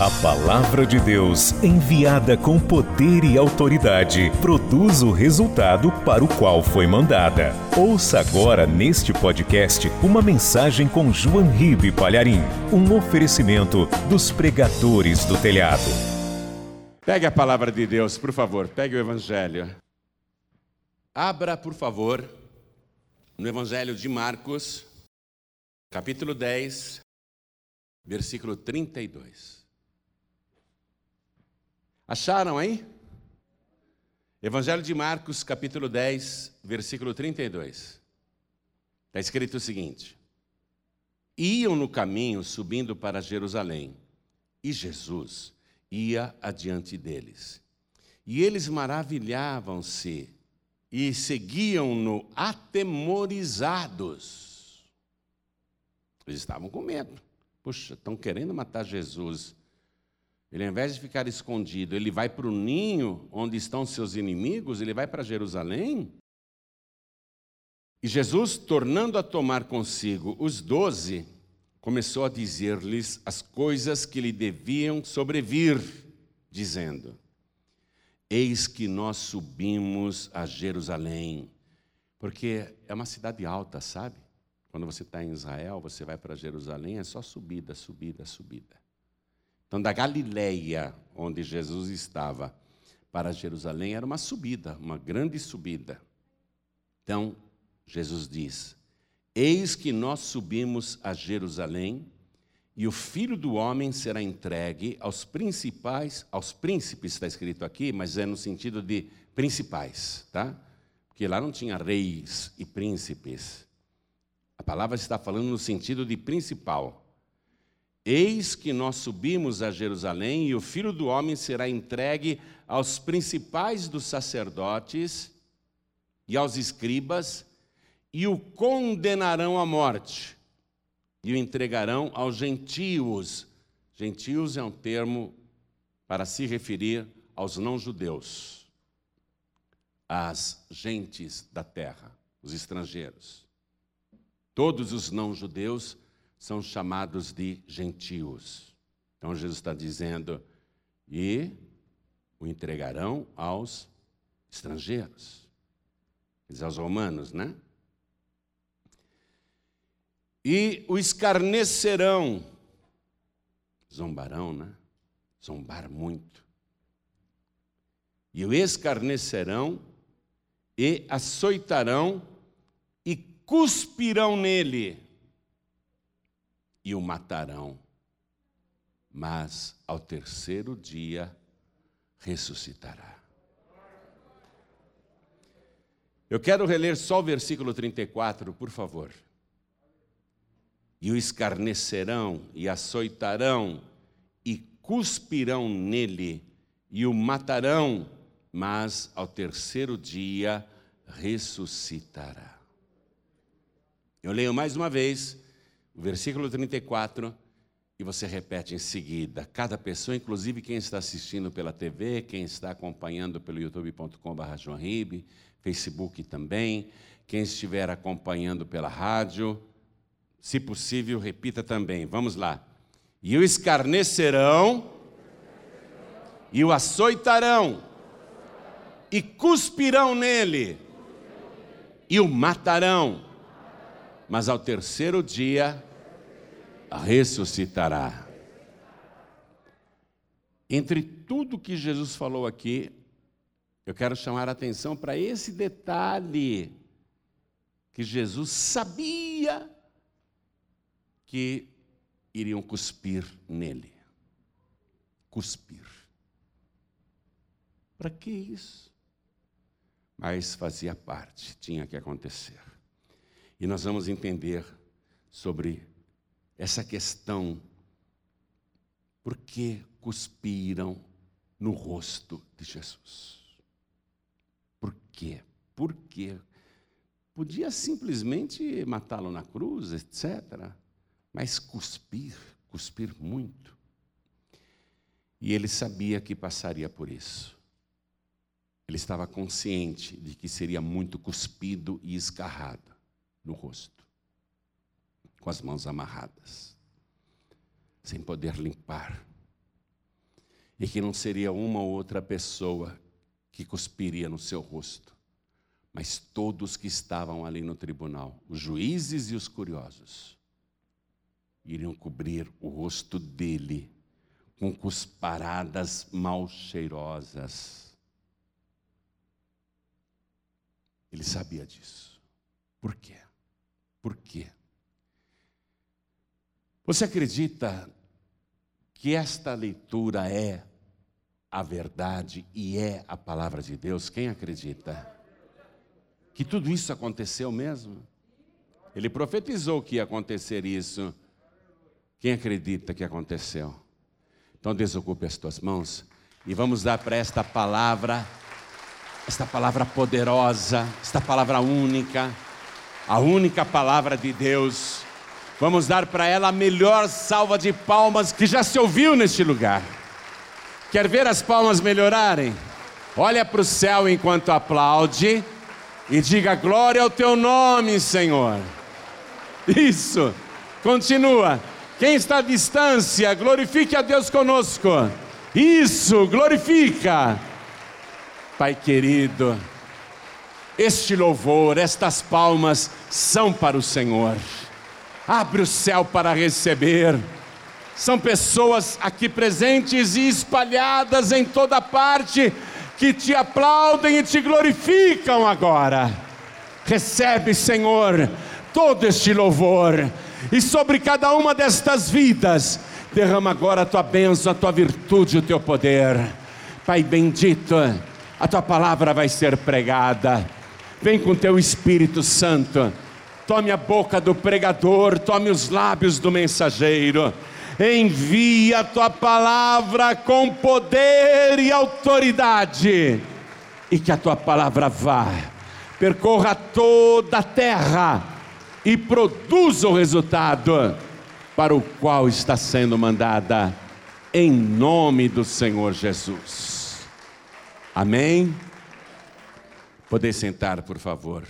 A palavra de Deus, enviada com poder e autoridade, produz o resultado para o qual foi mandada. Ouça agora neste podcast uma mensagem com João Ribe Palharim, um oferecimento dos pregadores do telhado. Pegue a palavra de Deus, por favor, pegue o Evangelho. Abra, por favor, no Evangelho de Marcos, capítulo 10, versículo 32. Acharam aí? Evangelho de Marcos, capítulo 10, versículo 32. Está escrito o seguinte: Iam no caminho subindo para Jerusalém, e Jesus ia adiante deles. E eles maravilhavam-se e seguiam-no atemorizados. Eles estavam com medo. Puxa, estão querendo matar Jesus. Ele, ao invés de ficar escondido, ele vai para o ninho onde estão seus inimigos, ele vai para Jerusalém. E Jesus, tornando a tomar consigo os doze, começou a dizer-lhes as coisas que lhe deviam sobrevir, dizendo: Eis que nós subimos a Jerusalém, porque é uma cidade alta, sabe? Quando você está em Israel, você vai para Jerusalém, é só subida, subida, subida. Então, da Galileia, onde Jesus estava, para Jerusalém, era uma subida, uma grande subida. Então, Jesus diz: Eis que nós subimos a Jerusalém, e o filho do homem será entregue aos principais, aos príncipes, está escrito aqui, mas é no sentido de principais, tá? Porque lá não tinha reis e príncipes. A palavra está falando no sentido de principal. Eis que nós subimos a Jerusalém e o filho do homem será entregue aos principais dos sacerdotes e aos escribas e o condenarão à morte e o entregarão aos gentios. Gentios é um termo para se referir aos não-judeus, às gentes da terra, os estrangeiros. Todos os não-judeus são chamados de gentios. Então Jesus está dizendo, e o entregarão aos estrangeiros, aos romanos, né? E o escarnecerão, zombarão, né? Zombar muito. E o escarnecerão e açoitarão e cuspirão nele e o matarão, mas ao terceiro dia ressuscitará. Eu quero reler só o versículo 34, por favor. E o escarnecerão e açoitarão e cuspirão nele e o matarão, mas ao terceiro dia ressuscitará. Eu leio mais uma vez o versículo 34, e você repete em seguida. Cada pessoa, inclusive quem está assistindo pela TV, quem está acompanhando pelo youtube.com.br, Facebook também, quem estiver acompanhando pela rádio, se possível, repita também. Vamos lá. E o escarnecerão, e o açoitarão, e cuspirão nele, e o matarão. Mas ao terceiro dia ressuscitará. Entre tudo que Jesus falou aqui, eu quero chamar a atenção para esse detalhe que Jesus sabia que iriam cuspir nele. Cuspir. Para que isso? Mas fazia parte, tinha que acontecer. E nós vamos entender sobre essa questão. Por que cuspiram no rosto de Jesus? Por quê? Por quê? Podia simplesmente matá-lo na cruz, etc. Mas cuspir, cuspir muito. E ele sabia que passaria por isso. Ele estava consciente de que seria muito cuspido e escarrado no rosto com as mãos amarradas, sem poder limpar, e que não seria uma ou outra pessoa que cuspiria no seu rosto, mas todos que estavam ali no tribunal, os juízes e os curiosos, iriam cobrir o rosto dele com cusparadas mal cheirosas. Ele sabia disso. Por quê? Por quê? Você acredita que esta leitura é a verdade e é a palavra de Deus? Quem acredita? Que tudo isso aconteceu mesmo? Ele profetizou que ia acontecer isso. Quem acredita que aconteceu? Então desocupe as tuas mãos e vamos dar para esta palavra, esta palavra poderosa, esta palavra única, a única palavra de Deus. Vamos dar para ela a melhor salva de palmas que já se ouviu neste lugar. Quer ver as palmas melhorarem? Olha para o céu enquanto aplaude e diga glória ao teu nome, Senhor. Isso. Continua. Quem está à distância, glorifique a Deus conosco. Isso, glorifica. Pai querido, este louvor, estas palmas são para o Senhor. Abre o céu para receber. São pessoas aqui presentes e espalhadas em toda parte que te aplaudem e te glorificam agora. Recebe, Senhor, todo este louvor e sobre cada uma destas vidas, derrama agora a tua bênção, a tua virtude, o teu poder. Pai bendito, a tua palavra vai ser pregada. Vem com teu Espírito Santo. Tome a boca do pregador, tome os lábios do mensageiro. Envia a tua palavra com poder e autoridade. E que a tua palavra vá, percorra toda a terra e produza o resultado para o qual está sendo mandada, em nome do Senhor Jesus. Amém? Poder sentar, por favor.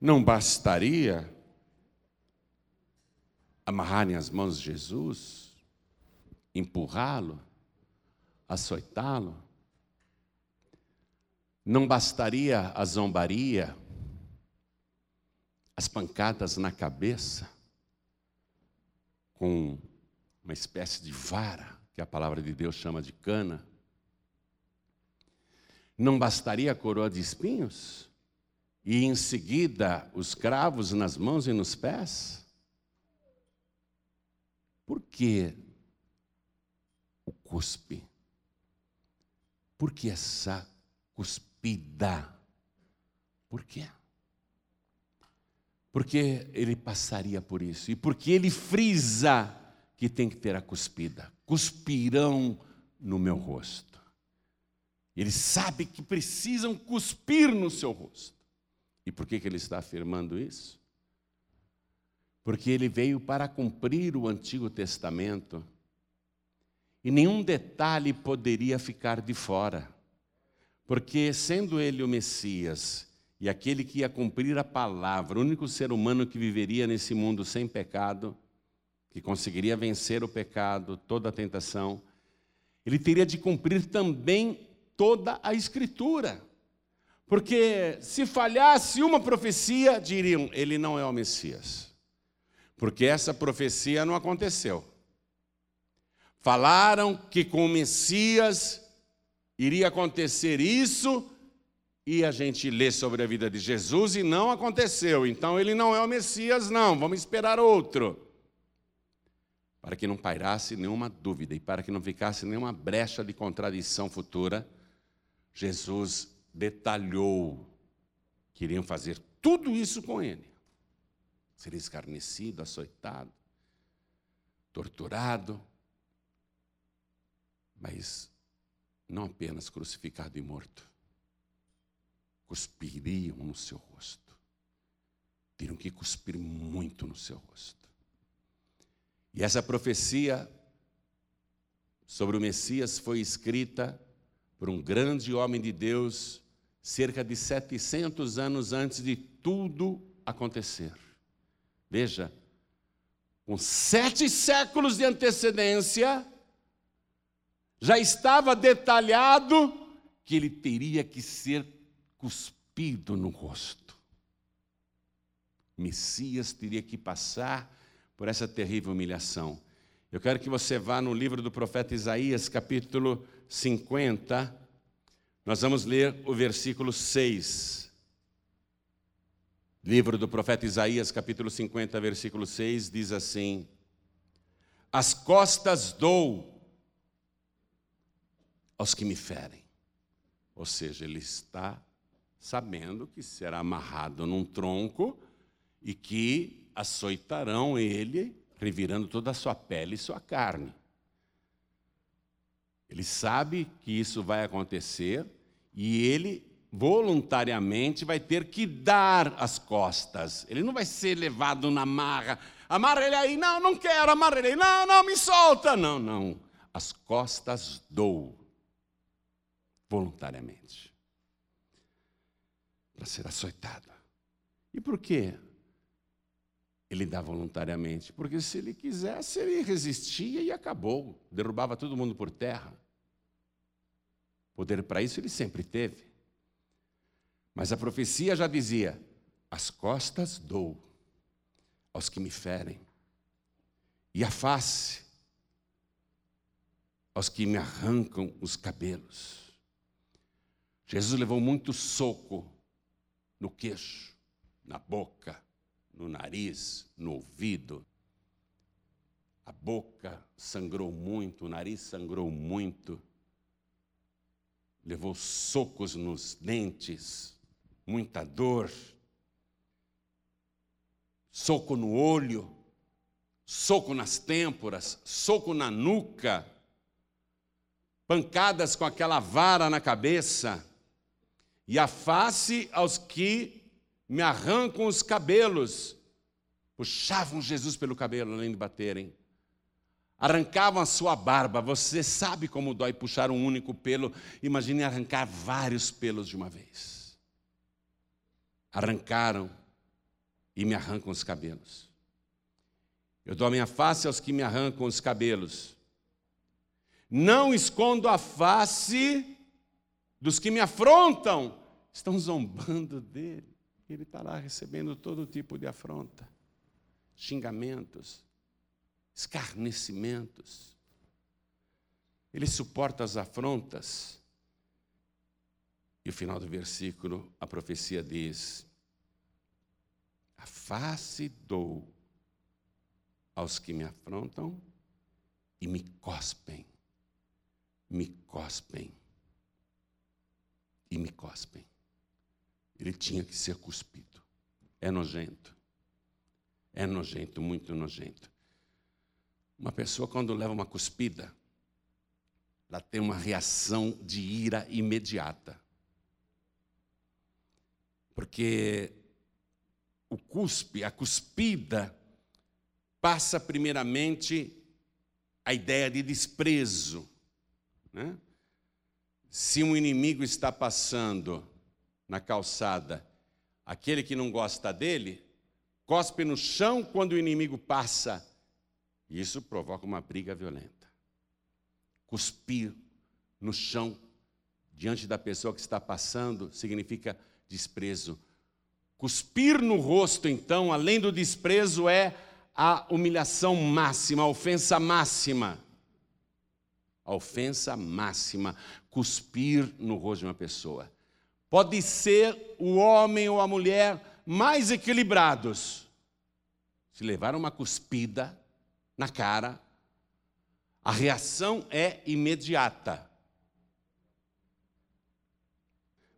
Não bastaria amarrarem as mãos de Jesus, empurrá-lo, açoitá-lo? Não bastaria a zombaria, as pancadas na cabeça, com uma espécie de vara, que a palavra de Deus chama de cana. Não bastaria a coroa de espinhos? E em seguida os cravos nas mãos e nos pés? Por que o cuspe? Por que essa cuspida? Por quê? porque ele passaria por isso e porque ele frisa que tem que ter a cuspida. Cuspirão no meu rosto. Ele sabe que precisam cuspir no seu rosto. E por que, que ele está afirmando isso? Porque ele veio para cumprir o Antigo Testamento e nenhum detalhe poderia ficar de fora. Porque, sendo ele o Messias e aquele que ia cumprir a palavra, o único ser humano que viveria nesse mundo sem pecado, que conseguiria vencer o pecado, toda a tentação, ele teria de cumprir também toda a Escritura. Porque se falhasse uma profecia, diriam: ele não é o Messias. Porque essa profecia não aconteceu. Falaram que com o Messias iria acontecer isso, e a gente lê sobre a vida de Jesus e não aconteceu. Então ele não é o Messias, não. Vamos esperar outro. Para que não pairasse nenhuma dúvida e para que não ficasse nenhuma brecha de contradição futura, Jesus detalhou que iriam fazer tudo isso com ele. Seria escarnecido, açoitado, torturado, mas não apenas crucificado e morto cuspiriam no seu rosto. Teriam que cuspir muito no seu rosto. E essa profecia sobre o Messias foi escrita por um grande homem de Deus, cerca de 700 anos antes de tudo acontecer. Veja, com sete séculos de antecedência, Já estava detalhado que ele teria que ser cuspido no rosto. Messias teria que passar por essa terrível humilhação. Eu quero que você vá no livro do profeta Isaías, capítulo 50. Nós vamos ler o versículo 6. Livro do profeta Isaías, capítulo 50, versículo 6, diz assim: As costas dou aos que me ferem. Ou seja, ele está sabendo que será amarrado num tronco e que açoitarão ele, revirando toda a sua pele e sua carne. Ele sabe que isso vai acontecer e ele voluntariamente vai ter que dar as costas. Ele não vai ser levado na marra. Amarra ele aí, não, não quero, amarra ele aí, não, não, me solta. Não, não. As costas dou voluntariamente para ser açoitado. E por quê? Ele dá voluntariamente, porque se ele quisesse, ele resistia e acabou, derrubava todo mundo por terra. Poder para isso ele sempre teve. Mas a profecia já dizia: as costas dou aos que me ferem, e a face aos que me arrancam os cabelos. Jesus levou muito soco no queixo, na boca, no nariz, no ouvido. A boca sangrou muito, o nariz sangrou muito. Levou socos nos dentes, muita dor. Soco no olho, soco nas têmporas, soco na nuca, pancadas com aquela vara na cabeça, e a face aos que me arrancam os cabelos. Puxavam Jesus pelo cabelo, além de baterem. Arrancavam a sua barba. Você sabe como dói puxar um único pelo. Imagine arrancar vários pelos de uma vez. Arrancaram e me arrancam os cabelos. Eu dou a minha face aos que me arrancam os cabelos. Não escondo a face dos que me afrontam. Estão zombando dele. Ele está lá recebendo todo tipo de afronta, xingamentos, escarnecimentos. Ele suporta as afrontas. E o final do versículo, a profecia diz: A face dou aos que me afrontam e me cospem, me cospem e me cospem. Ele tinha que ser cuspido. É nojento. É nojento, muito nojento. Uma pessoa, quando leva uma cuspida, ela tem uma reação de ira imediata. Porque o cuspe, a cuspida, passa primeiramente a ideia de desprezo. Né? Se um inimigo está passando na calçada, aquele que não gosta dele, cospe no chão quando o inimigo passa. E isso provoca uma briga violenta. Cuspir no chão diante da pessoa que está passando significa desprezo. Cuspir no rosto, então, além do desprezo, é a humilhação máxima, a ofensa máxima. A ofensa máxima, cuspir no rosto de uma pessoa. Pode ser o homem ou a mulher mais equilibrados. Se levar uma cuspida na cara, a reação é imediata.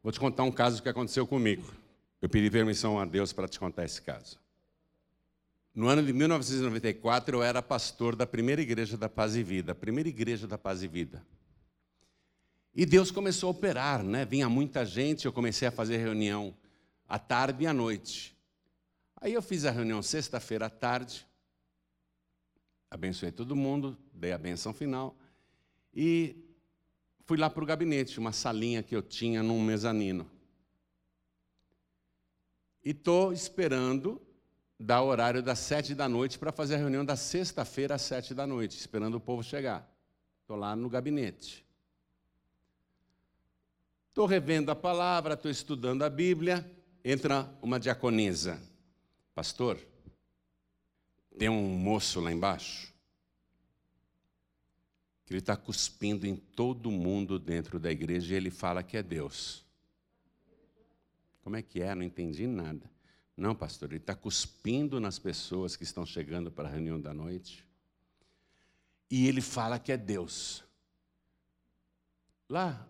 Vou te contar um caso que aconteceu comigo. Eu pedi permissão a Deus para te contar esse caso. No ano de 1994, eu era pastor da primeira igreja da Paz e Vida, primeira igreja da Paz e Vida. E Deus começou a operar, né? Vinha muita gente, eu comecei a fazer reunião à tarde e à noite. Aí eu fiz a reunião sexta-feira à tarde, abençoei todo mundo, dei a benção final e fui lá para o gabinete, uma salinha que eu tinha num mezanino. E estou esperando dar o horário das sete da noite para fazer a reunião da sexta-feira às sete da noite, esperando o povo chegar. Estou lá no gabinete. Estou revendo a palavra, estou estudando a Bíblia. Entra uma diaconisa. Pastor, tem um moço lá embaixo que ele está cuspindo em todo mundo dentro da igreja e ele fala que é Deus. Como é que é? Não entendi nada. Não, pastor, ele está cuspindo nas pessoas que estão chegando para a reunião da noite. E ele fala que é Deus. Lá,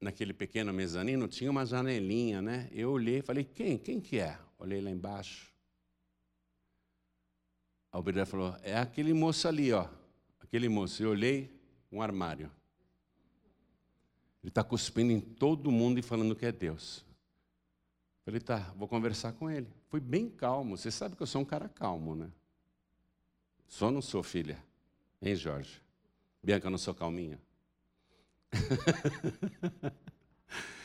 naquele pequeno mezanino, tinha uma janelinha, né? Eu olhei e falei, quem? Quem que é? Olhei lá embaixo. A obreira falou, é aquele moço ali, ó. Aquele moço. Eu olhei, um armário. Ele está cuspindo em todo mundo e falando que é Deus. Falei, tá, vou conversar com ele. Fui bem calmo. Você sabe que eu sou um cara calmo, né? Só não sou, filha. Hein, Jorge? Bianca, eu não sou calminha?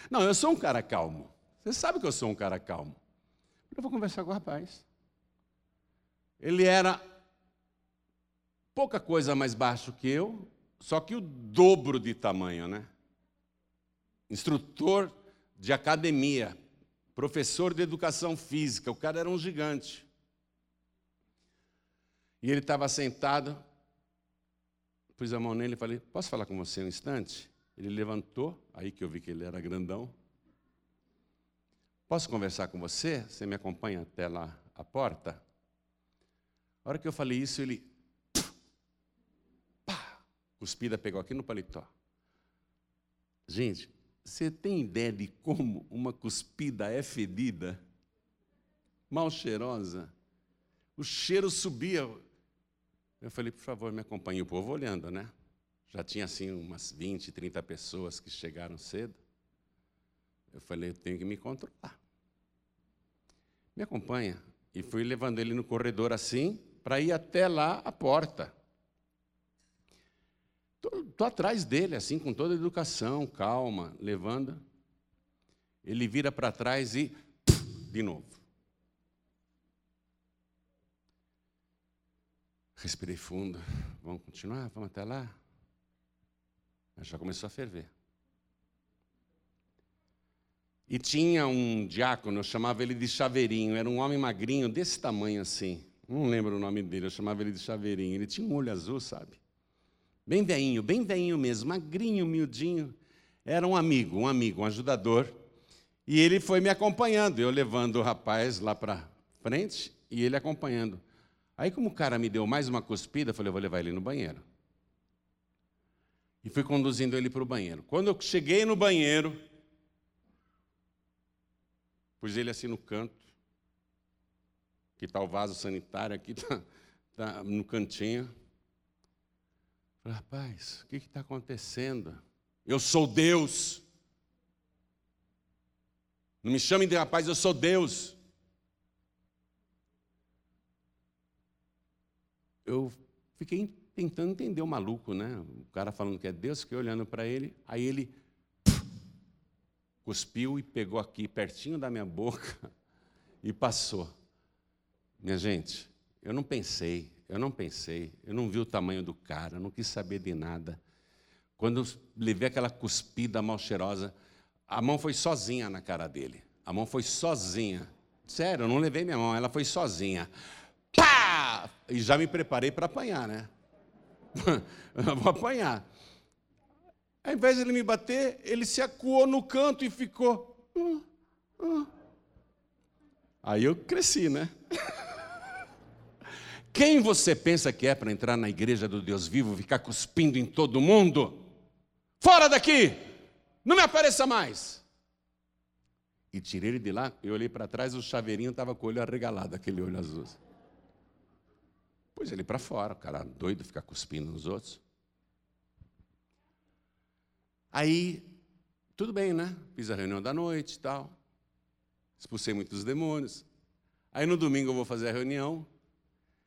não, eu sou um cara calmo. Você sabe que eu sou um cara calmo. Eu vou conversar com o rapaz. Ele era pouca coisa mais baixo que eu, só que o dobro de tamanho, né? Instrutor de academia, professor de educação física, o cara era um gigante. E ele estava sentado, pus a mão nele e falei: Posso falar com você um instante? Ele levantou, aí que eu vi que ele era grandão. Posso conversar com você? Você me acompanha até lá a porta? A hora que eu falei isso, ele. Pá! Cuspida pegou aqui no paletó. Gente, você tem ideia de como uma cuspida é fedida? Mal cheirosa. O cheiro subia. Eu falei, por favor, me acompanhe. O povo olhando, né? Já tinha assim umas 20, 30 pessoas que chegaram cedo. Eu falei, eu tenho que me controlar. Me acompanha. E fui levando ele no corredor assim, para ir até lá a porta. Estou atrás dele, assim, com toda educação, calma, levando. Ele vira para trás e. de novo. Respirei fundo. Vamos continuar? Vamos até lá? Mas já começou a ferver. E tinha um diácono, eu chamava ele de Chaveirinho, era um homem magrinho, desse tamanho assim. Não lembro o nome dele, eu chamava ele de Chaveirinho. Ele tinha um olho azul, sabe? Bem veinho, bem veinho mesmo, magrinho, miudinho. Era um amigo, um amigo, um ajudador. E ele foi me acompanhando, eu levando o rapaz lá para frente e ele acompanhando. Aí, como o cara me deu mais uma cuspida, eu falei, eu vou levar ele no banheiro. E fui conduzindo ele para o banheiro. Quando eu cheguei no banheiro, pus ele assim no canto, que está o vaso sanitário, aqui está tá no cantinho. Falei, rapaz, o que está acontecendo? Eu sou Deus. Não me chamem de rapaz, eu sou Deus. Eu fiquei tentando entender o maluco, né? O cara falando que é Deus, fiquei olhando para ele, aí ele cuspiu e pegou aqui pertinho da minha boca e passou. Minha gente, eu não pensei, eu não pensei, eu não vi o tamanho do cara, não quis saber de nada. Quando levei aquela cuspida mal cheirosa, a mão foi sozinha na cara dele. A mão foi sozinha. Sério, eu não levei minha mão, ela foi sozinha. Pá! E já me preparei para apanhar, né? vou apanhar. Ao invés de ele me bater, ele se acuou no canto e ficou. Uh, uh. Aí eu cresci, né? Quem você pensa que é para entrar na igreja do Deus vivo, ficar cuspindo em todo mundo? Fora daqui! Não me apareça mais! E tirei ele de lá, eu olhei para trás, o chaveirinho estava com o olho arregalado, aquele olho azul. Pus ele para fora, o cara doido, ficar cuspindo nos outros. Aí, tudo bem, né? Fiz a reunião da noite e tal. Expulsei muitos demônios. Aí no domingo eu vou fazer a reunião.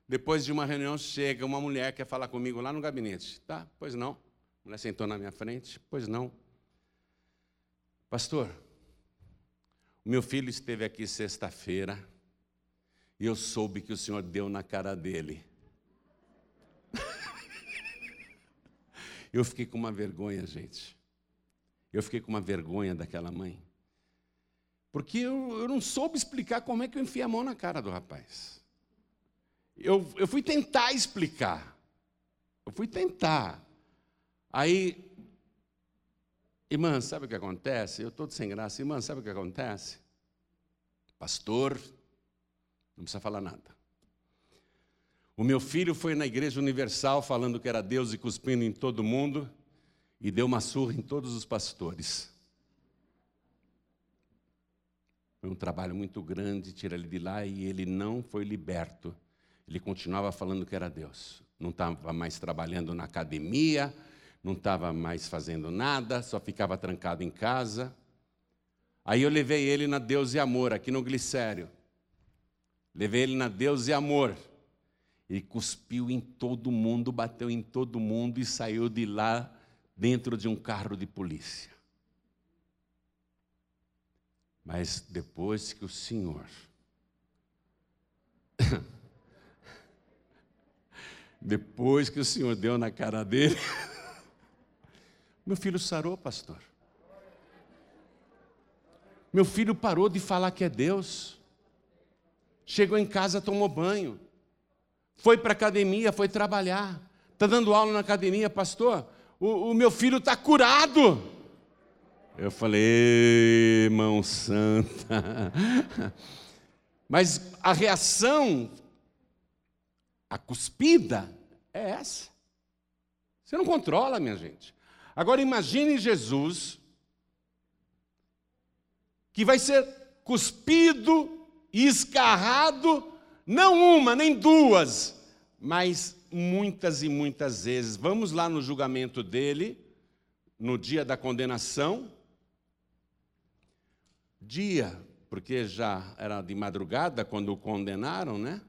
Depois de uma reunião, chega uma mulher que quer falar comigo lá no gabinete. Tá, pois não. A mulher sentou na minha frente. Pois não. Pastor, o meu filho esteve aqui sexta-feira e eu soube que o senhor deu na cara dele. Eu fiquei com uma vergonha, gente. Eu fiquei com uma vergonha daquela mãe. Porque eu, eu não soube explicar como é que eu enfiei a mão na cara do rapaz. Eu, eu fui tentar explicar. Eu fui tentar. Aí, irmã, sabe o que acontece? Eu estou sem graça. Irmã, sabe o que acontece? Pastor, não precisa falar nada. O meu filho foi na Igreja Universal falando que era Deus e cuspindo em todo mundo e deu uma surra em todos os pastores. Foi um trabalho muito grande tirar ele de lá e ele não foi liberto. Ele continuava falando que era Deus. Não estava mais trabalhando na academia, não estava mais fazendo nada, só ficava trancado em casa. Aí eu levei ele na Deus e Amor, aqui no Glicério. Levei ele na Deus e Amor. Ele cuspiu em todo mundo, bateu em todo mundo e saiu de lá dentro de um carro de polícia. Mas depois que o Senhor depois que o Senhor deu na cara dele, meu filho sarou, pastor. Meu filho parou de falar que é Deus. Chegou em casa, tomou banho. Foi para a academia, foi trabalhar. Está dando aula na academia, pastor? O, o meu filho está curado. Eu falei, mão santa. Mas a reação, a cuspida, é essa. Você não controla, minha gente. Agora imagine Jesus, que vai ser cuspido e escarrado não uma, nem duas, mas muitas e muitas vezes. Vamos lá no julgamento dele, no dia da condenação. Dia, porque já era de madrugada quando o condenaram, né?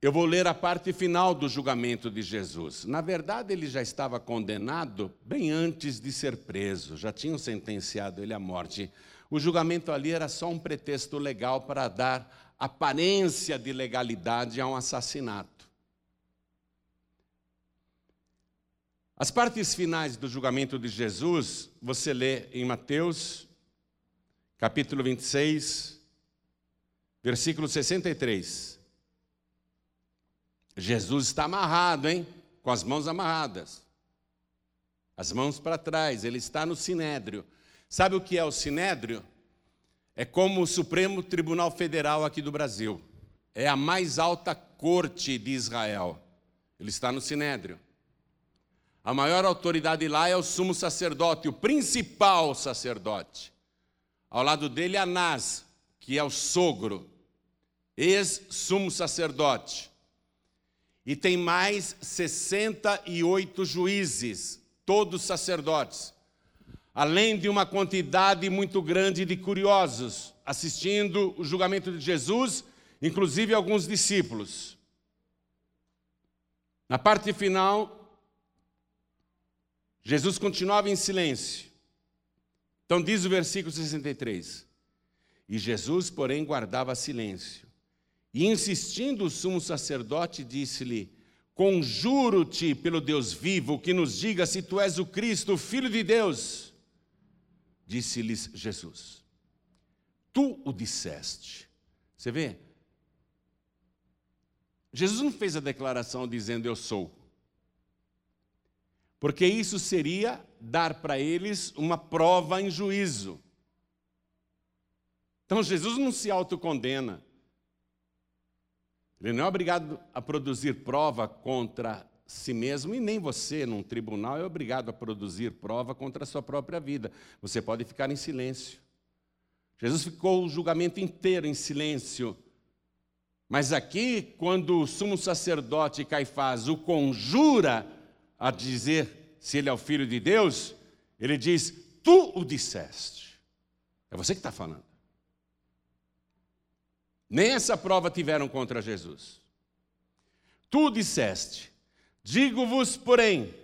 Eu vou ler a parte final do julgamento de Jesus. Na verdade, ele já estava condenado bem antes de ser preso, já tinham sentenciado ele à morte. O julgamento ali era só um pretexto legal para dar aparência de legalidade a um assassinato. As partes finais do julgamento de Jesus, você lê em Mateus, capítulo 26, versículo 63. Jesus está amarrado, hein? Com as mãos amarradas. As mãos para trás, ele está no sinédrio. Sabe o que é o sinédrio? É como o Supremo Tribunal Federal aqui do Brasil. É a mais alta corte de Israel. Ele está no Sinédrio. A maior autoridade lá é o sumo sacerdote, o principal sacerdote. Ao lado dele, Anás, que é o sogro, ex-sumo sacerdote. E tem mais 68 juízes, todos sacerdotes além de uma quantidade muito grande de curiosos assistindo o julgamento de Jesus, inclusive alguns discípulos. Na parte final, Jesus continuava em silêncio. Então diz o versículo 63. E Jesus, porém, guardava silêncio. E insistindo o sumo sacerdote, disse-lhe: Conjuro-te pelo Deus vivo que nos diga se tu és o Cristo, o Filho de Deus. Disse-lhes Jesus: Tu o disseste. Você vê? Jesus não fez a declaração dizendo eu sou. Porque isso seria dar para eles uma prova em juízo. Então Jesus não se autocondena. Ele não é obrigado a produzir prova contra si mesmo e nem você, num tribunal, é obrigado a produzir prova contra a sua própria vida. Você pode ficar em silêncio. Jesus ficou o julgamento inteiro em silêncio. Mas aqui, quando o sumo sacerdote Caifás o conjura a dizer se ele é o filho de Deus, ele diz: Tu o disseste. É você que está falando. Nem essa prova tiveram contra Jesus. Tu disseste. Digo-vos, porém,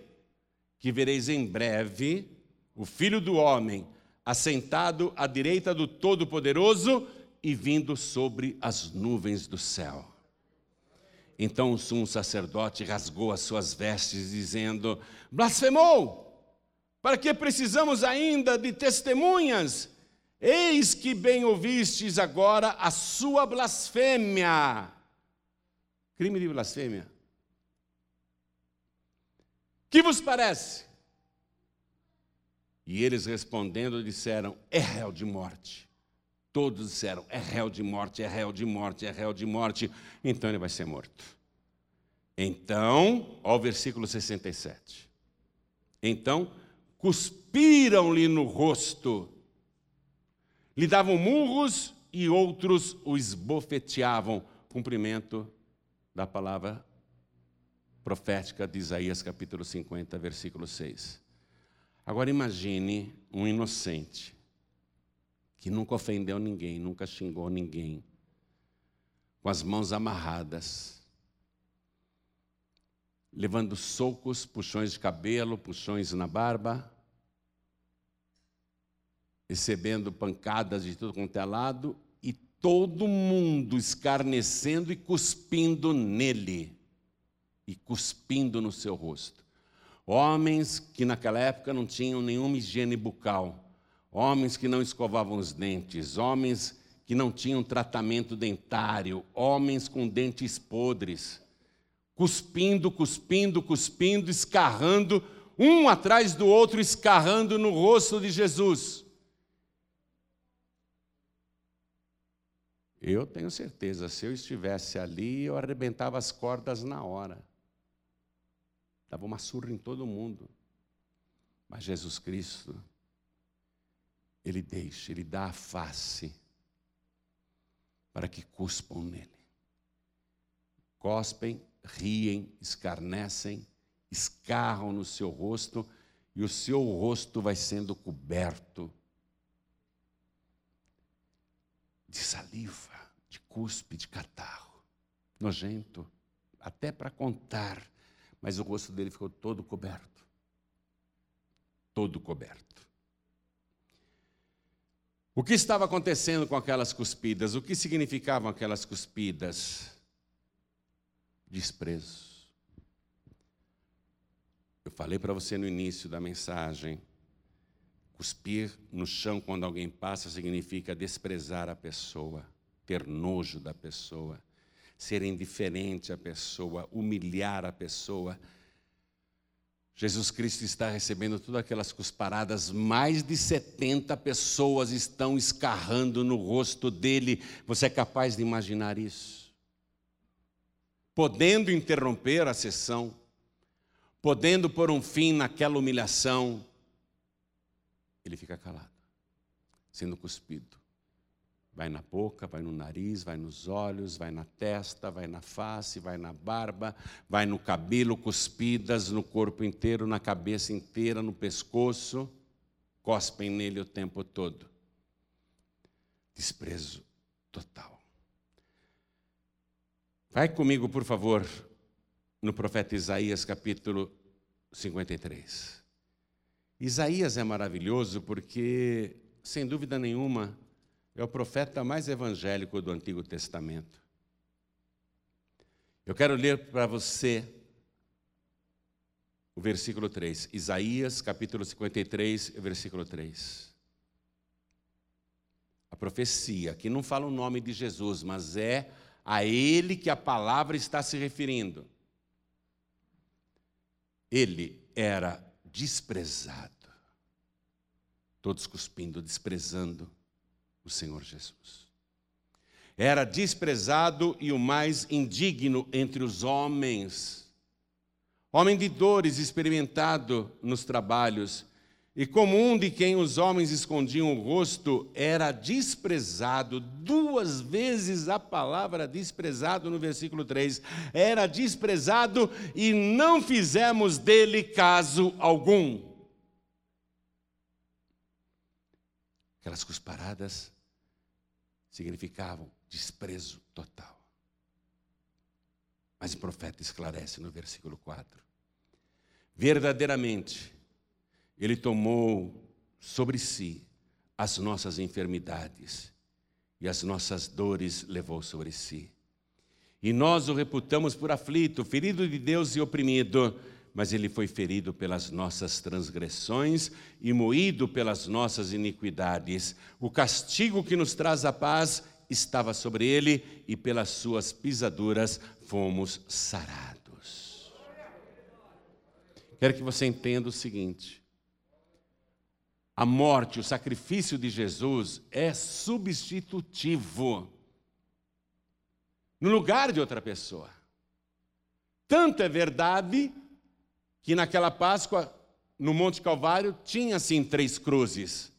que vereis em breve o Filho do Homem assentado à direita do Todo-Poderoso e vindo sobre as nuvens do céu. Então o sumo sacerdote rasgou as suas vestes, dizendo: Blasfemou! Para que precisamos ainda de testemunhas? Eis que bem ouvistes agora a sua blasfêmia. Crime de blasfêmia. Que vos parece? E eles respondendo disseram: É réu de morte. Todos disseram: É réu de morte, é réu de morte, é réu de morte. Então ele vai ser morto. Então, ó o versículo 67. Então, cuspiram-lhe no rosto, lhe davam murros e outros o esbofeteavam. Cumprimento da palavra profética de Isaías capítulo 50, versículo 6. Agora imagine um inocente que nunca ofendeu ninguém, nunca xingou ninguém, com as mãos amarradas, levando socos, puxões de cabelo, puxões na barba, recebendo pancadas de tudo quanto é lado e todo mundo escarnecendo e cuspindo nele e cuspindo no seu rosto. Homens que naquela época não tinham nenhuma higiene bucal, homens que não escovavam os dentes, homens que não tinham tratamento dentário, homens com dentes podres, cuspindo, cuspindo, cuspindo, escarrando, um atrás do outro, escarrando no rosto de Jesus. Eu tenho certeza, se eu estivesse ali, eu arrebentava as cordas na hora. Dava uma surra em todo mundo. Mas Jesus Cristo, Ele deixa, Ele dá a face para que cuspam nele. Cospem, riem, escarnecem, escarram no seu rosto e o seu rosto vai sendo coberto de saliva, de cuspe, de catarro, nojento, até para contar mas o rosto dele ficou todo coberto. Todo coberto. O que estava acontecendo com aquelas cuspidas? O que significavam aquelas cuspidas? Desprezo. Eu falei para você no início da mensagem. Cuspir no chão quando alguém passa significa desprezar a pessoa, ter nojo da pessoa ser indiferente à pessoa, humilhar a pessoa. Jesus Cristo está recebendo todas aquelas cusparadas, mais de 70 pessoas estão escarrando no rosto dele. Você é capaz de imaginar isso? Podendo interromper a sessão, podendo pôr um fim naquela humilhação, ele fica calado, sendo cuspido. Vai na boca, vai no nariz, vai nos olhos, vai na testa, vai na face, vai na barba, vai no cabelo, cuspidas no corpo inteiro, na cabeça inteira, no pescoço. Cospem nele o tempo todo. Desprezo total. Vai comigo, por favor, no profeta Isaías, capítulo 53. Isaías é maravilhoso porque, sem dúvida nenhuma, é o profeta mais evangélico do Antigo Testamento. Eu quero ler para você o versículo 3, Isaías capítulo 53, versículo 3. A profecia, que não fala o nome de Jesus, mas é a ele que a palavra está se referindo. Ele era desprezado, todos cuspindo, desprezando o Senhor Jesus. Era desprezado e o mais indigno entre os homens. Homem de dores, experimentado nos trabalhos, e como um de quem os homens escondiam o rosto, era desprezado, duas vezes a palavra desprezado no versículo 3. Era desprezado e não fizemos dele caso algum. Aquelas cusparadas significavam desprezo total. Mas o profeta esclarece no versículo 4. Verdadeiramente, ele tomou sobre si as nossas enfermidades e as nossas dores levou sobre si. E nós o reputamos por aflito, ferido de Deus e oprimido, mas ele foi ferido pelas nossas transgressões e moído pelas nossas iniquidades. O castigo que nos traz a paz estava sobre ele, e pelas suas pisaduras fomos sarados. Quero que você entenda o seguinte: a morte, o sacrifício de Jesus é substitutivo no lugar de outra pessoa. Tanto é verdade que naquela Páscoa, no Monte Calvário, tinha sim três cruzes,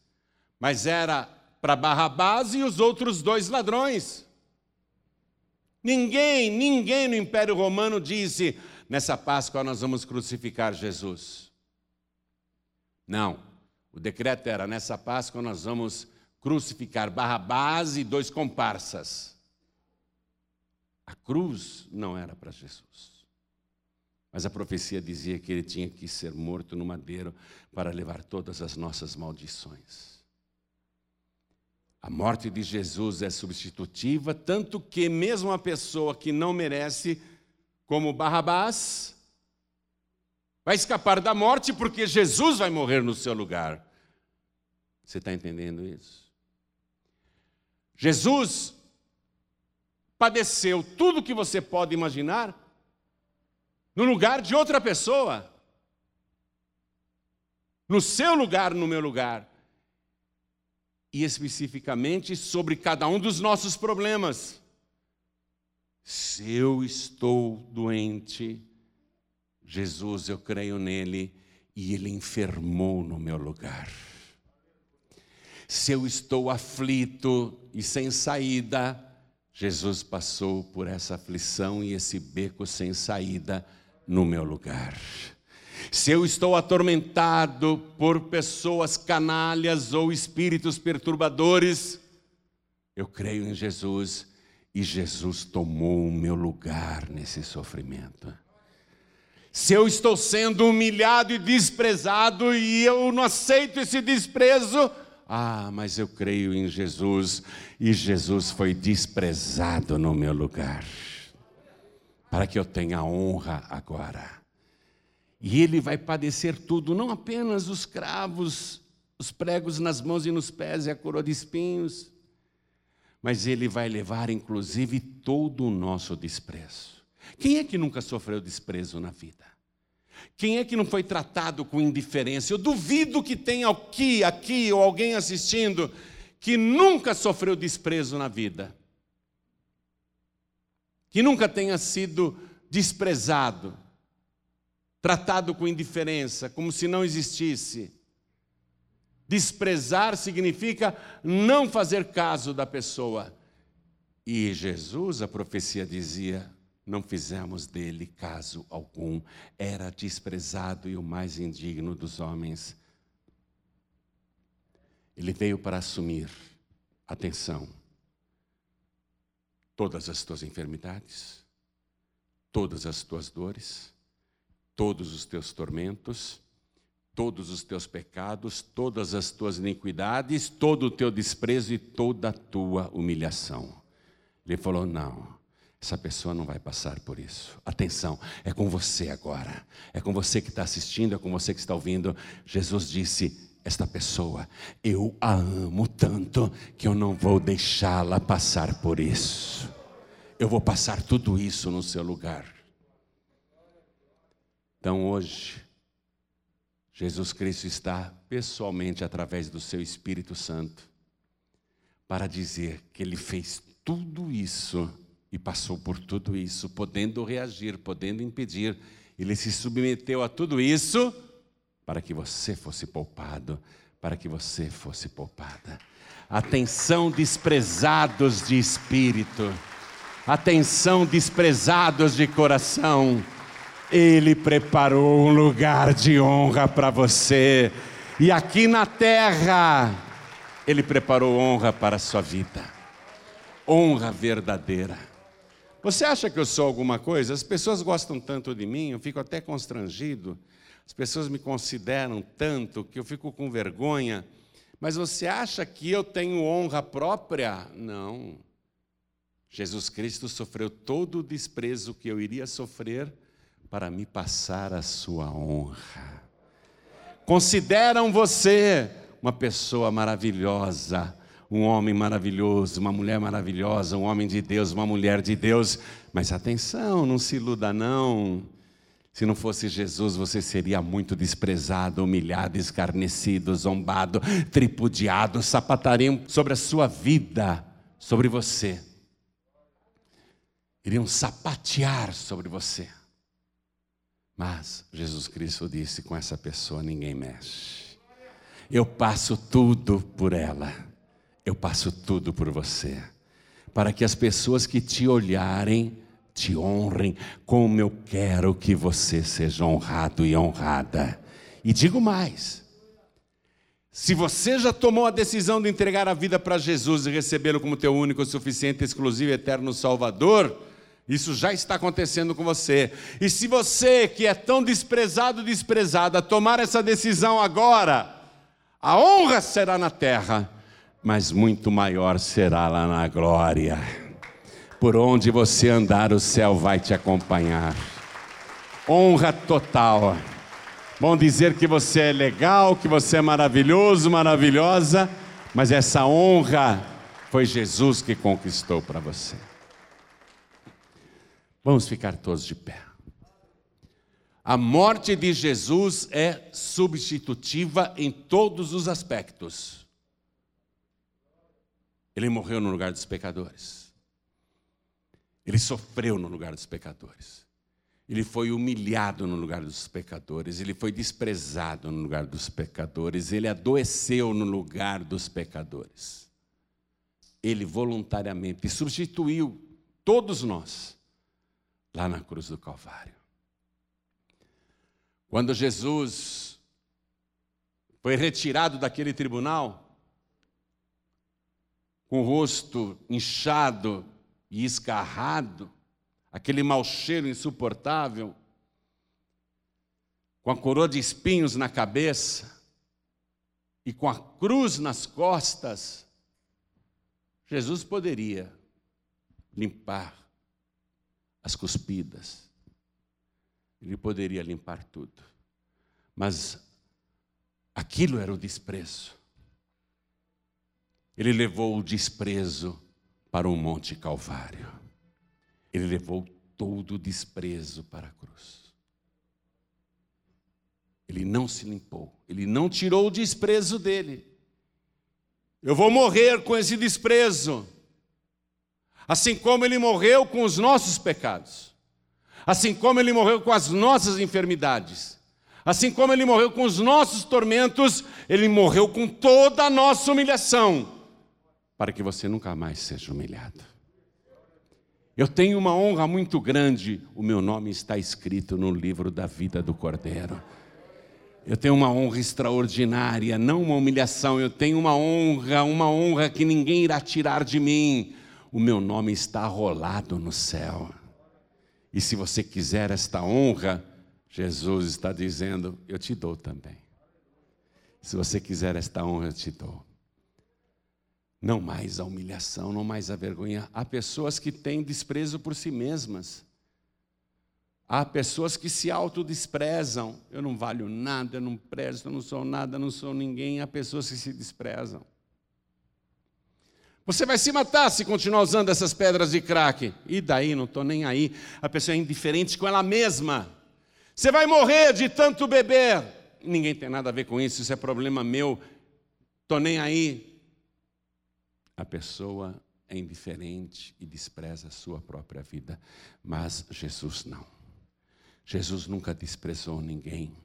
mas era para Barrabás e os outros dois ladrões. Ninguém, ninguém no Império Romano disse: nessa Páscoa nós vamos crucificar Jesus. Não, o decreto era: nessa Páscoa nós vamos crucificar Barrabás e dois comparsas. A cruz não era para Jesus. Mas a profecia dizia que ele tinha que ser morto no madeiro para levar todas as nossas maldições. A morte de Jesus é substitutiva, tanto que mesmo a pessoa que não merece, como Barrabás, vai escapar da morte porque Jesus vai morrer no seu lugar. Você está entendendo isso? Jesus padeceu tudo que você pode imaginar no lugar de outra pessoa. No seu lugar, no meu lugar. E especificamente sobre cada um dos nossos problemas. Se eu estou doente, Jesus, eu creio nele e ele enfermou no meu lugar. Se eu estou aflito e sem saída, Jesus passou por essa aflição e esse beco sem saída no meu lugar. Se eu estou atormentado por pessoas canalhas ou espíritos perturbadores, eu creio em Jesus e Jesus tomou o meu lugar nesse sofrimento. Se eu estou sendo humilhado e desprezado e eu não aceito esse desprezo, ah, mas eu creio em Jesus e Jesus foi desprezado no meu lugar, para que eu tenha honra agora. E ele vai padecer tudo, não apenas os cravos, os pregos nas mãos e nos pés e a coroa de espinhos, mas ele vai levar inclusive todo o nosso desprezo. Quem é que nunca sofreu desprezo na vida? Quem é que não foi tratado com indiferença? Eu duvido que tenha aqui, aqui ou alguém assistindo que nunca sofreu desprezo na vida. Que nunca tenha sido desprezado, tratado com indiferença, como se não existisse. Desprezar significa não fazer caso da pessoa. E Jesus, a profecia dizia, não fizemos dele caso algum, era desprezado e o mais indigno dos homens. Ele veio para assumir, atenção, todas as tuas enfermidades, todas as tuas dores, todos os teus tormentos, todos os teus pecados, todas as tuas iniquidades, todo o teu desprezo e toda a tua humilhação. Ele falou: não essa pessoa não vai passar por isso. Atenção, é com você agora. É com você que está assistindo, é com você que está ouvindo. Jesus disse: Esta pessoa, eu a amo tanto que eu não vou deixá-la passar por isso. Eu vou passar tudo isso no seu lugar. Então hoje, Jesus Cristo está pessoalmente, através do seu Espírito Santo, para dizer que Ele fez tudo isso e passou por tudo isso, podendo reagir, podendo impedir. Ele se submeteu a tudo isso para que você fosse poupado, para que você fosse poupada. Atenção, desprezados de espírito, atenção, desprezados de coração. Ele preparou um lugar de honra para você, e aqui na terra, Ele preparou honra para a sua vida, honra verdadeira. Você acha que eu sou alguma coisa? As pessoas gostam tanto de mim, eu fico até constrangido. As pessoas me consideram tanto que eu fico com vergonha. Mas você acha que eu tenho honra própria? Não. Jesus Cristo sofreu todo o desprezo que eu iria sofrer para me passar a sua honra. Consideram você uma pessoa maravilhosa, um homem maravilhoso, uma mulher maravilhosa, um homem de Deus, uma mulher de Deus. Mas atenção, não se iluda não. Se não fosse Jesus, você seria muito desprezado, humilhado, escarnecido, zombado, tripudiado, sapatariam sobre a sua vida, sobre você. Iriam sapatear sobre você. Mas Jesus Cristo disse: com essa pessoa ninguém mexe. Eu passo tudo por ela, eu passo tudo por você, para que as pessoas que te olharem, te honrem como eu quero que você seja honrado e honrada. E digo mais: se você já tomou a decisão de entregar a vida para Jesus e recebê-lo como teu único, suficiente, exclusivo e eterno Salvador, isso já está acontecendo com você. E se você, que é tão desprezado, desprezada, tomar essa decisão agora, a honra será na terra, mas muito maior será lá na glória. Por onde você andar, o céu vai te acompanhar. Honra total. Bom dizer que você é legal, que você é maravilhoso, maravilhosa, mas essa honra foi Jesus que conquistou para você. Vamos ficar todos de pé. A morte de Jesus é substitutiva em todos os aspectos. Ele morreu no lugar dos pecadores. Ele sofreu no lugar dos pecadores. Ele foi humilhado no lugar dos pecadores, ele foi desprezado no lugar dos pecadores, ele adoeceu no lugar dos pecadores. Ele voluntariamente substituiu todos nós lá na cruz do Calvário. Quando Jesus foi retirado daquele tribunal, com o rosto inchado, e escarrado, aquele mau cheiro insuportável, com a coroa de espinhos na cabeça e com a cruz nas costas, Jesus poderia limpar as cuspidas, ele poderia limpar tudo, mas aquilo era o desprezo. Ele levou o desprezo para o Monte Calvário. Ele levou todo o desprezo para a cruz. Ele não se limpou, ele não tirou o desprezo dele. Eu vou morrer com esse desprezo, assim como ele morreu com os nossos pecados, assim como ele morreu com as nossas enfermidades, assim como ele morreu com os nossos tormentos, ele morreu com toda a nossa humilhação para que você nunca mais seja humilhado. Eu tenho uma honra muito grande, o meu nome está escrito no livro da vida do Cordeiro. Eu tenho uma honra extraordinária, não uma humilhação, eu tenho uma honra, uma honra que ninguém irá tirar de mim. O meu nome está rolado no céu. E se você quiser esta honra, Jesus está dizendo: Eu te dou também. Se você quiser esta honra, eu te dou. Não mais a humilhação, não mais a vergonha. Há pessoas que têm desprezo por si mesmas. Há pessoas que se autodesprezam. Eu não valho nada, eu não presto, eu não sou nada, eu não sou ninguém. Há pessoas que se desprezam. Você vai se matar se continuar usando essas pedras de crack. E daí, não estou nem aí. A pessoa é indiferente com ela mesma. Você vai morrer de tanto beber. Ninguém tem nada a ver com isso, isso é problema meu. Estou nem aí a pessoa é indiferente e despreza a sua própria vida, mas Jesus não. Jesus nunca desprezou ninguém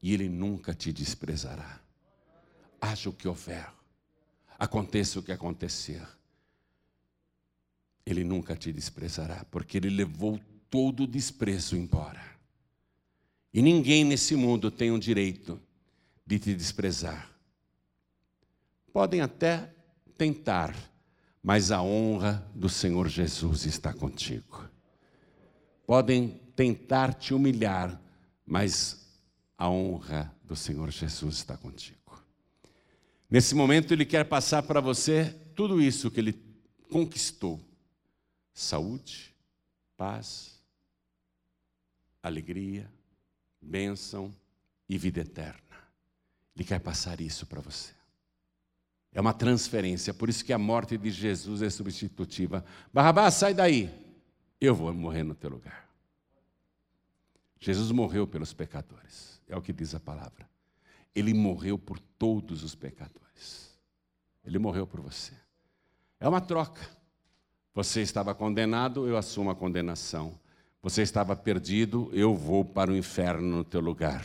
e ele nunca te desprezará. Haja o que houver, aconteça o que acontecer, ele nunca te desprezará, porque ele levou todo o desprezo embora. E ninguém nesse mundo tem o direito de te desprezar. Podem até tentar, mas a honra do Senhor Jesus está contigo. Podem tentar te humilhar, mas a honra do Senhor Jesus está contigo. Nesse momento, Ele quer passar para você tudo isso que Ele conquistou, saúde, paz, alegria, bênção e vida eterna. Ele quer passar isso para você. É uma transferência, por isso que a morte de Jesus é substitutiva. Barrabás, sai daí. Eu vou morrer no teu lugar. Jesus morreu pelos pecadores, é o que diz a palavra. Ele morreu por todos os pecadores. Ele morreu por você. É uma troca. Você estava condenado, eu assumo a condenação. Você estava perdido, eu vou para o inferno no teu lugar.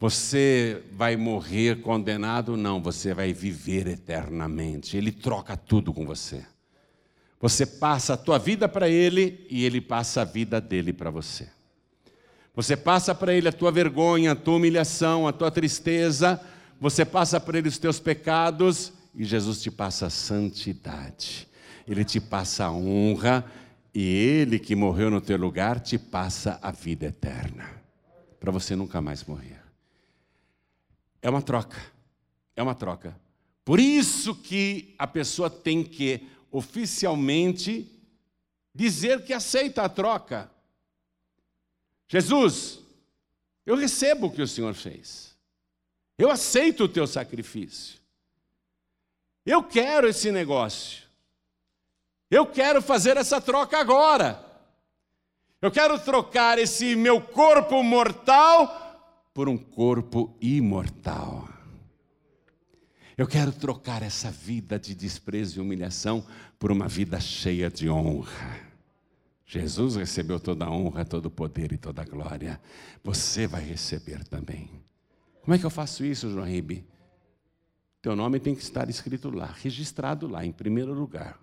Você vai morrer condenado? Não, você vai viver eternamente. Ele troca tudo com você. Você passa a tua vida para ele e ele passa a vida dele para você. Você passa para ele a tua vergonha, a tua humilhação, a tua tristeza, você passa para ele os teus pecados e Jesus te passa a santidade. Ele te passa a honra e ele que morreu no teu lugar te passa a vida eterna, para você nunca mais morrer. É uma troca. É uma troca. Por isso que a pessoa tem que oficialmente dizer que aceita a troca. Jesus, eu recebo o que o Senhor fez. Eu aceito o teu sacrifício. Eu quero esse negócio. Eu quero fazer essa troca agora. Eu quero trocar esse meu corpo mortal por um corpo imortal. Eu quero trocar essa vida de desprezo e humilhação por uma vida cheia de honra. Jesus recebeu toda a honra, todo o poder e toda a glória. Você vai receber também. Como é que eu faço isso, João Ribe? Teu nome tem que estar escrito lá, registrado lá, em primeiro lugar.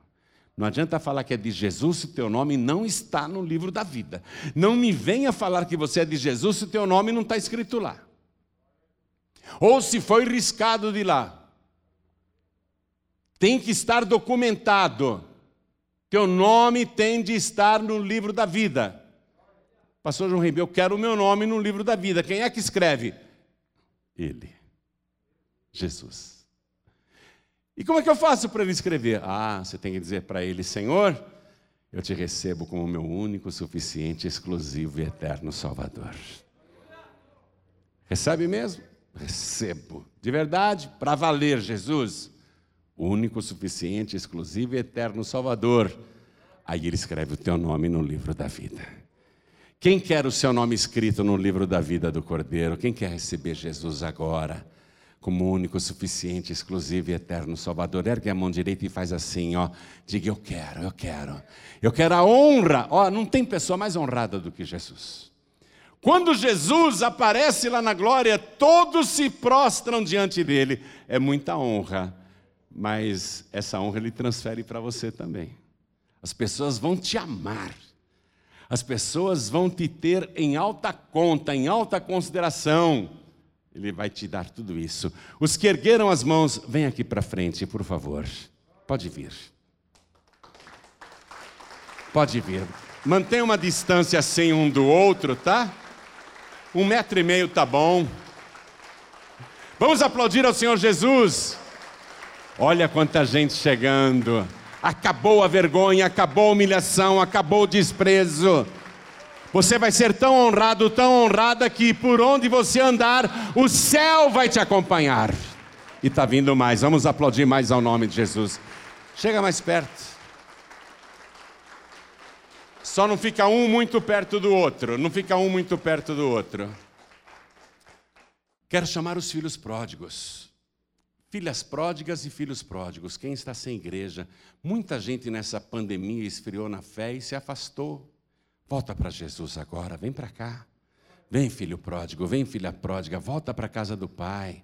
Não adianta falar que é de Jesus se teu nome não está no livro da vida. Não me venha falar que você é de Jesus se teu nome não está escrito lá. Ou se foi riscado de lá. Tem que estar documentado. Teu nome tem de estar no livro da vida. Pastor João Ribeiro, eu quero o meu nome no livro da vida. Quem é que escreve? Ele. Jesus. E como é que eu faço para ele escrever? Ah, você tem que dizer para ele: Senhor, eu te recebo como meu único, suficiente, exclusivo e eterno Salvador. Recebe mesmo? Recebo. De verdade, para valer, Jesus. Único, suficiente, exclusivo e eterno Salvador. Aí ele escreve o teu nome no livro da vida. Quem quer o seu nome escrito no livro da vida do Cordeiro? Quem quer receber Jesus agora? Como único, suficiente, exclusivo e eterno Salvador. Ergue a mão direita e faz assim, ó. Diga, eu quero, eu quero. Eu quero a honra. Ó, não tem pessoa mais honrada do que Jesus. Quando Jesus aparece lá na glória, todos se prostram diante dele. É muita honra, mas essa honra ele transfere para você também. As pessoas vão te amar. As pessoas vão te ter em alta conta, em alta consideração. Ele vai te dar tudo isso. Os que ergueram as mãos, vem aqui para frente, por favor. Pode vir. Pode vir. Mantenha uma distância assim um do outro, tá? Um metro e meio tá bom. Vamos aplaudir ao Senhor Jesus. Olha quanta gente chegando. Acabou a vergonha, acabou a humilhação, acabou o desprezo. Você vai ser tão honrado, tão honrada, que por onde você andar, o céu vai te acompanhar. E está vindo mais. Vamos aplaudir mais ao nome de Jesus. Chega mais perto. Só não fica um muito perto do outro. Não fica um muito perto do outro. Quero chamar os filhos pródigos. Filhas pródigas e filhos pródigos. Quem está sem igreja? Muita gente nessa pandemia esfriou na fé e se afastou. Volta para Jesus agora, vem para cá. Vem, filho pródigo, vem, filha pródiga, volta para a casa do Pai.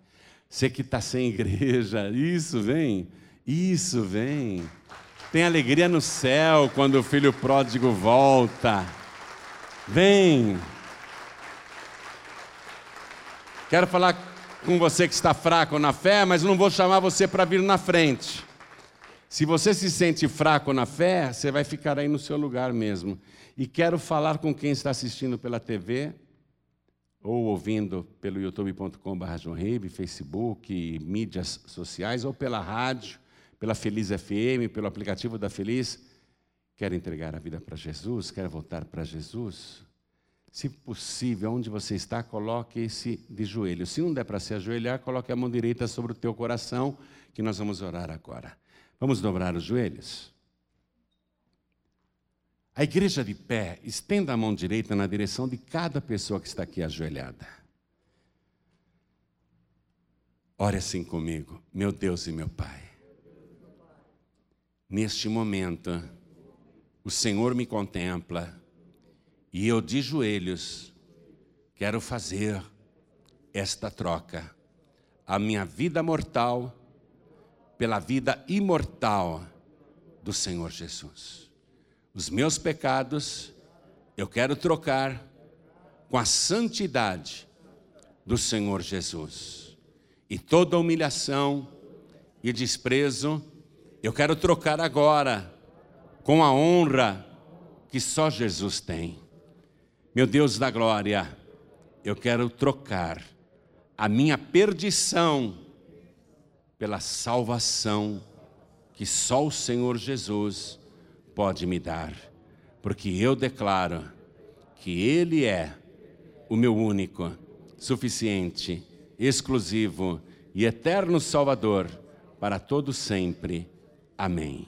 Você que está sem igreja, isso, vem, isso, vem. Tem alegria no céu quando o filho pródigo volta. Vem. Quero falar com você que está fraco na fé, mas não vou chamar você para vir na frente. Se você se sente fraco na fé, você vai ficar aí no seu lugar mesmo. E quero falar com quem está assistindo pela TV ou ouvindo pelo youtube.com.br, Facebook, mídias sociais, ou pela rádio, pela Feliz FM, pelo aplicativo da Feliz. quer entregar a vida para Jesus, quer voltar para Jesus, se possível, onde você está, coloque-se de joelho. Se não der para se ajoelhar, coloque a mão direita sobre o teu coração, que nós vamos orar agora. Vamos dobrar os joelhos? A igreja de pé, estenda a mão direita na direção de cada pessoa que está aqui ajoelhada. Ore assim comigo, meu Deus e meu Pai. Neste momento, o Senhor me contempla e eu de joelhos quero fazer esta troca. A minha vida mortal pela vida imortal do Senhor Jesus. Os meus pecados eu quero trocar com a santidade do Senhor Jesus. E toda humilhação e desprezo eu quero trocar agora com a honra que só Jesus tem. Meu Deus da glória, eu quero trocar a minha perdição pela salvação que só o Senhor Jesus pode me dar, porque eu declaro que Ele é o meu único, suficiente, exclusivo e eterno Salvador para todo sempre. Amém.